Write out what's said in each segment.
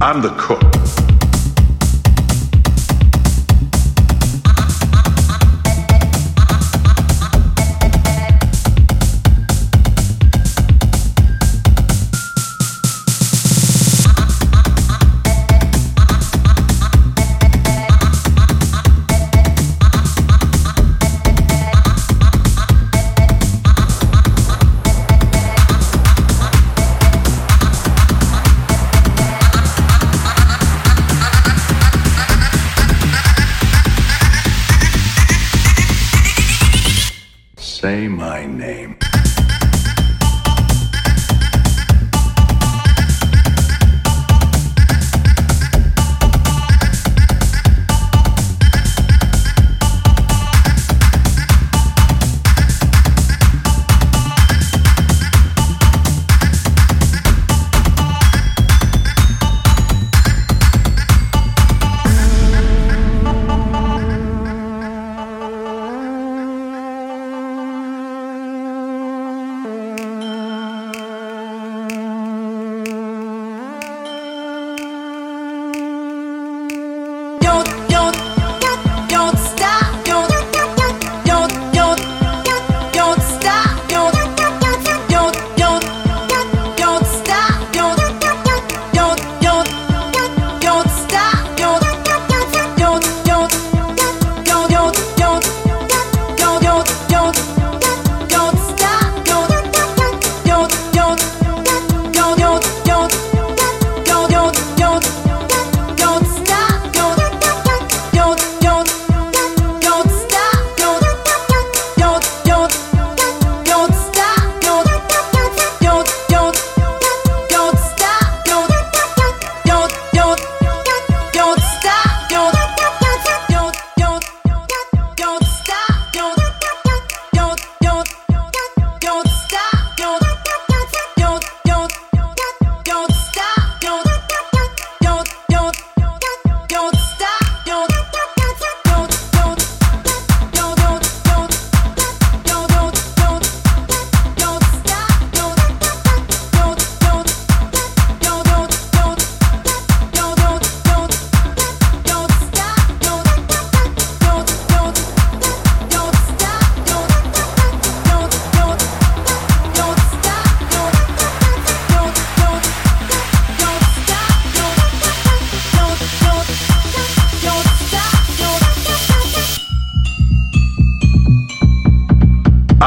I'm the cook. say my name.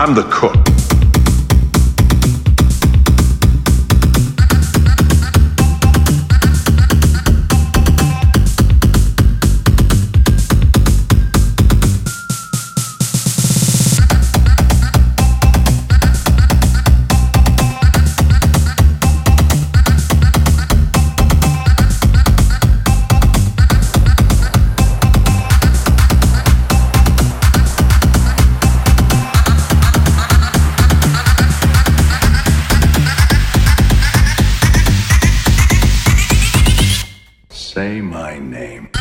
I'm the cook. say my name.